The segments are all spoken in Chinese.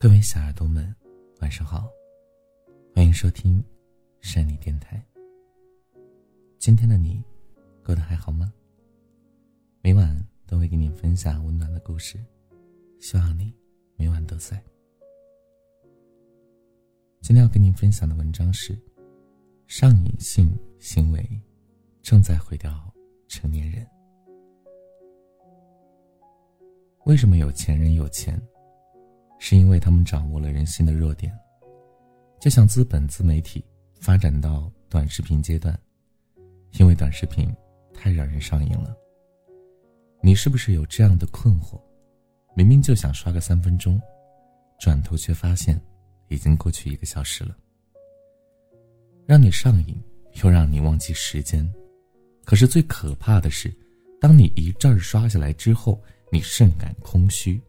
各位小耳朵们，晚上好，欢迎收听山里电台。今天的你过得还好吗？每晚都会给你分享温暖的故事，希望你每晚都在。今天要跟您分享的文章是：上瘾性行为正在毁掉成年人。为什么有钱人有钱？是因为他们掌握了人心的弱点，就像资本自媒体发展到短视频阶段，因为短视频太让人上瘾了。你是不是有这样的困惑？明明就想刷个三分钟，转头却发现已经过去一个小时了。让你上瘾，又让你忘记时间。可是最可怕的是，当你一阵儿刷下来之后，你甚感空虚。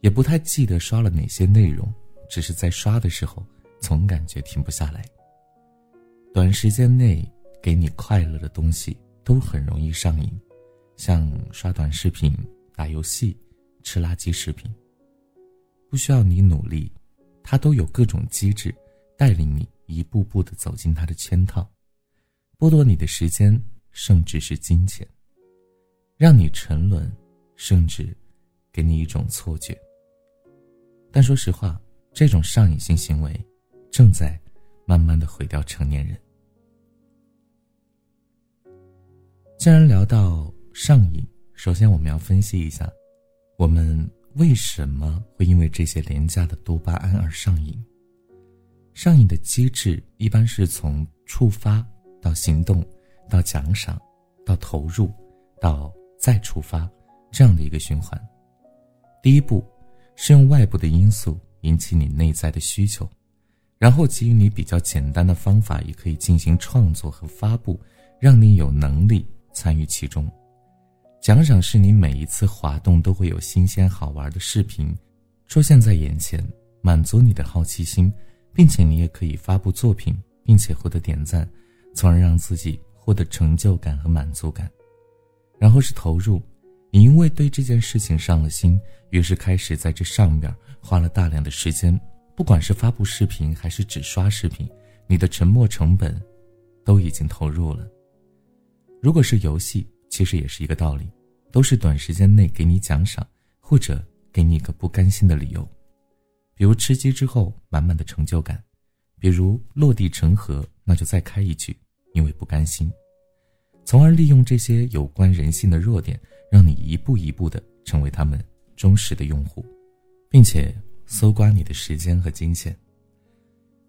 也不太记得刷了哪些内容，只是在刷的时候总感觉停不下来。短时间内给你快乐的东西都很容易上瘾，像刷短视频、打游戏、吃垃圾食品，不需要你努力，它都有各种机制带领你一步步的走进它的圈套，剥夺你的时间，甚至是金钱，让你沉沦，甚至给你一种错觉。但说实话，这种上瘾性行为正在慢慢的毁掉成年人。既然聊到上瘾，首先我们要分析一下，我们为什么会因为这些廉价的多巴胺而上瘾？上瘾的机制一般是从触发到行动，到奖赏，到投入，到再触发这样的一个循环。第一步。是用外部的因素引起你内在的需求，然后给予你比较简单的方法，也可以进行创作和发布，让你有能力参与其中。奖赏是你每一次滑动都会有新鲜好玩的视频出现在眼前，满足你的好奇心，并且你也可以发布作品，并且获得点赞，从而让自己获得成就感和满足感。然后是投入。你因为对这件事情上了心，于是开始在这上面花了大量的时间，不管是发布视频还是只刷视频，你的沉没成本都已经投入了。如果是游戏，其实也是一个道理，都是短时间内给你奖赏，或者给你一个不甘心的理由，比如吃鸡之后满满的成就感，比如落地成盒，那就再开一局，因为不甘心。从而利用这些有关人性的弱点，让你一步一步的成为他们忠实的用户，并且搜刮你的时间和金钱。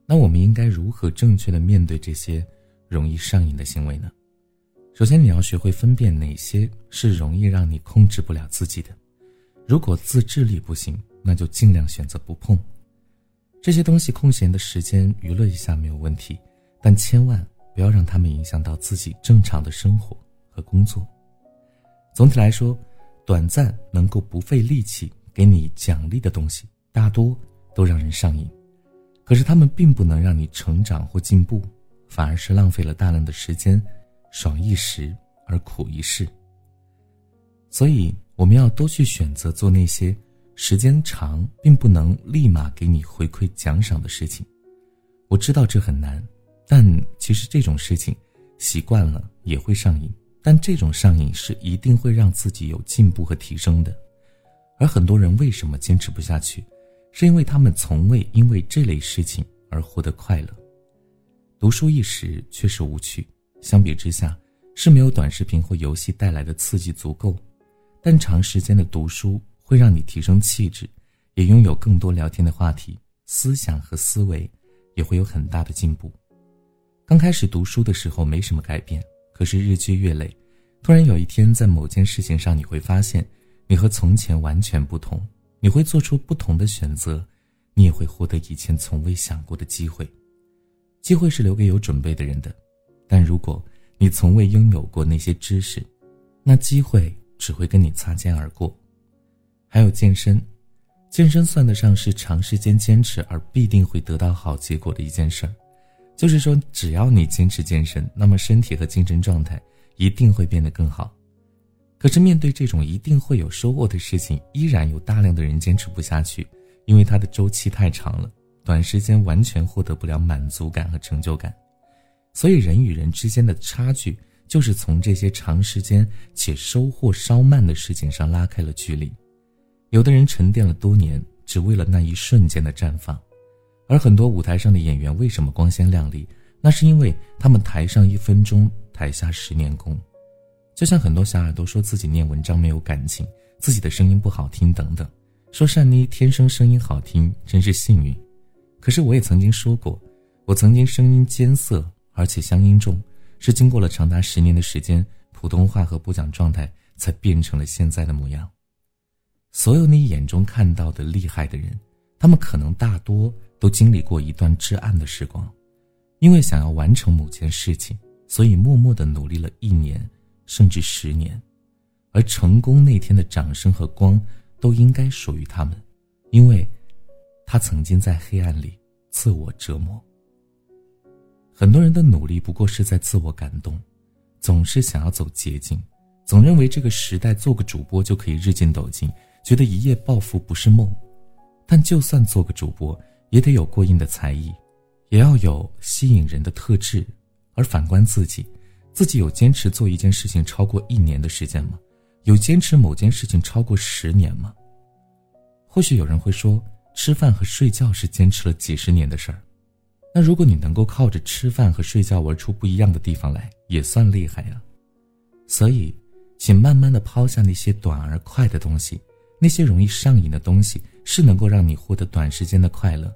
那我们应该如何正确的面对这些容易上瘾的行为呢？首先，你要学会分辨哪些是容易让你控制不了自己的。如果自制力不行，那就尽量选择不碰这些东西。空闲的时间娱乐一下没有问题，但千万。不要让他们影响到自己正常的生活和工作。总体来说，短暂能够不费力气给你奖励的东西，大多都让人上瘾。可是他们并不能让你成长或进步，反而是浪费了大量的时间，爽一时而苦一世。所以，我们要多去选择做那些时间长并不能立马给你回馈奖赏的事情。我知道这很难。但其实这种事情，习惯了也会上瘾。但这种上瘾是一定会让自己有进步和提升的。而很多人为什么坚持不下去，是因为他们从未因为这类事情而获得快乐。读书一时确实无趣，相比之下是没有短视频或游戏带来的刺激足够。但长时间的读书会让你提升气质，也拥有更多聊天的话题，思想和思维也会有很大的进步。刚开始读书的时候没什么改变，可是日积月累，突然有一天在某件事情上你会发现，你和从前完全不同，你会做出不同的选择，你也会获得以前从未想过的机会。机会是留给有准备的人的，但如果你从未拥有过那些知识，那机会只会跟你擦肩而过。还有健身，健身算得上是长时间坚持而必定会得到好结果的一件事儿。就是说，只要你坚持健身，那么身体和精神状态一定会变得更好。可是，面对这种一定会有收获的事情，依然有大量的人坚持不下去，因为它的周期太长了，短时间完全获得不了满足感和成就感。所以，人与人之间的差距，就是从这些长时间且收获稍慢的事情上拉开了距离。有的人沉淀了多年，只为了那一瞬间的绽放；而很多舞台上的演员为什么光鲜亮丽？那是因为他们台上一分钟，台下十年功。就像很多小耳朵说自己念文章没有感情，自己的声音不好听等等，说善妮天生声音好听，真是幸运。可是我也曾经说过，我曾经声音尖涩。而且乡音重，是经过了长达十年的时间，普通话和播讲状态才变成了现在的模样。所有你眼中看到的厉害的人，他们可能大多都经历过一段至暗的时光，因为想要完成某件事情，所以默默的努力了一年，甚至十年。而成功那天的掌声和光，都应该属于他们，因为，他曾经在黑暗里自我折磨。很多人的努力不过是在自我感动，总是想要走捷径，总认为这个时代做个主播就可以日进斗金，觉得一夜暴富不是梦。但就算做个主播，也得有过硬的才艺，也要有吸引人的特质。而反观自己，自己有坚持做一件事情超过一年的时间吗？有坚持某件事情超过十年吗？或许有人会说，吃饭和睡觉是坚持了几十年的事儿。那如果你能够靠着吃饭和睡觉玩出不一样的地方来，也算厉害呀。所以，请慢慢的抛下那些短而快的东西，那些容易上瘾的东西是能够让你获得短时间的快乐，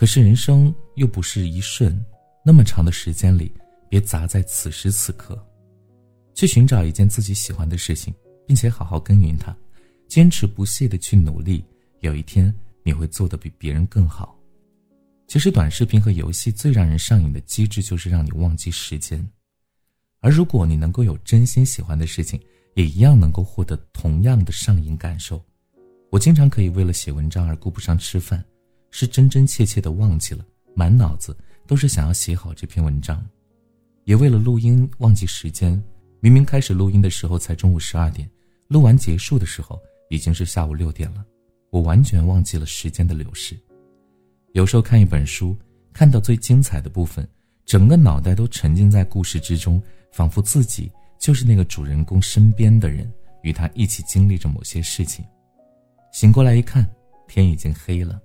可是人生又不是一瞬，那么长的时间里，别砸在此时此刻，去寻找一件自己喜欢的事情，并且好好耕耘它，坚持不懈的去努力，有一天你会做得比别人更好。其实，短视频和游戏最让人上瘾的机制就是让你忘记时间，而如果你能够有真心喜欢的事情，也一样能够获得同样的上瘾感受。我经常可以为了写文章而顾不上吃饭，是真真切切的忘记了，满脑子都是想要写好这篇文章，也为了录音忘记时间，明明开始录音的时候才中午十二点，录完结束的时候已经是下午六点了，我完全忘记了时间的流逝。有时候看一本书，看到最精彩的部分，整个脑袋都沉浸在故事之中，仿佛自己就是那个主人公身边的人，与他一起经历着某些事情。醒过来一看，天已经黑了，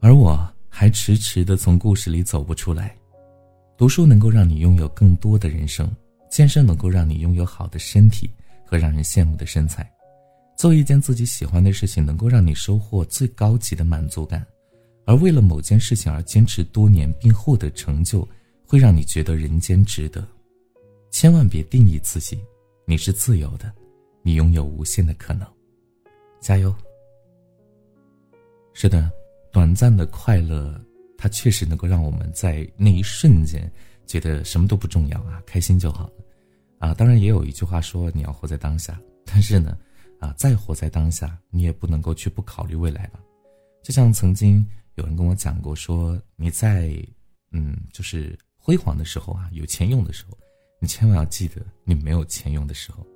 而我还迟迟的从故事里走不出来。读书能够让你拥有更多的人生，健身能够让你拥有好的身体和让人羡慕的身材，做一件自己喜欢的事情，能够让你收获最高级的满足感。而为了某件事情而坚持多年并获得成就，会让你觉得人间值得。千万别定义自己，你是自由的，你拥有无限的可能。加油！是的，短暂的快乐，它确实能够让我们在那一瞬间觉得什么都不重要啊，开心就好了。啊，当然也有一句话说你要活在当下，但是呢，啊，再活在当下，你也不能够去不考虑未来吧。就像曾经。有人跟我讲过，说你在，嗯，就是辉煌的时候啊，有钱用的时候，你千万要记得，你没有钱用的时候，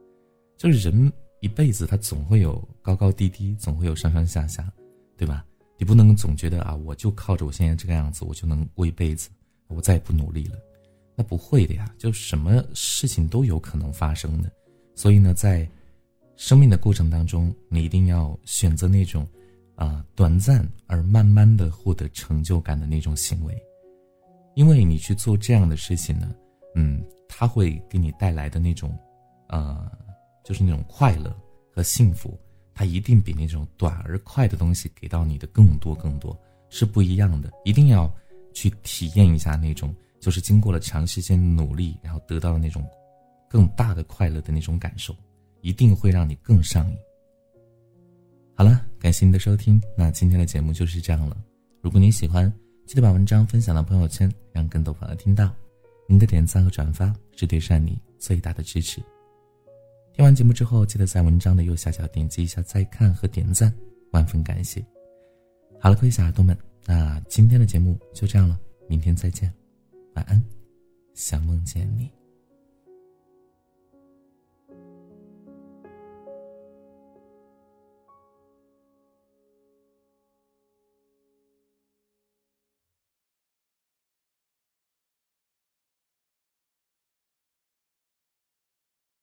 就是人一辈子他总会有高高低低，总会有上上下下，对吧？你不能总觉得啊，我就靠着我现在这个样子，我就能过一辈子，我再也不努力了，那不会的呀，就什么事情都有可能发生的，所以呢，在生命的过程当中，你一定要选择那种。啊，短暂而慢慢的获得成就感的那种行为，因为你去做这样的事情呢，嗯，它会给你带来的那种，呃，就是那种快乐和幸福，它一定比那种短而快的东西给到你的更多更多，是不一样的。一定要去体验一下那种，就是经过了长时间努力，然后得到的那种更大的快乐的那种感受，一定会让你更上瘾。好了，感谢您的收听，那今天的节目就是这样了。如果您喜欢，记得把文章分享到朋友圈，让更多朋友听到。您的点赞和转发是对善你最大的支持。听完节目之后，记得在文章的右下角点击一下再看和点赞，万分感谢。好了，各位小耳朵们，那今天的节目就这样了，明天再见，晚安，想梦见你。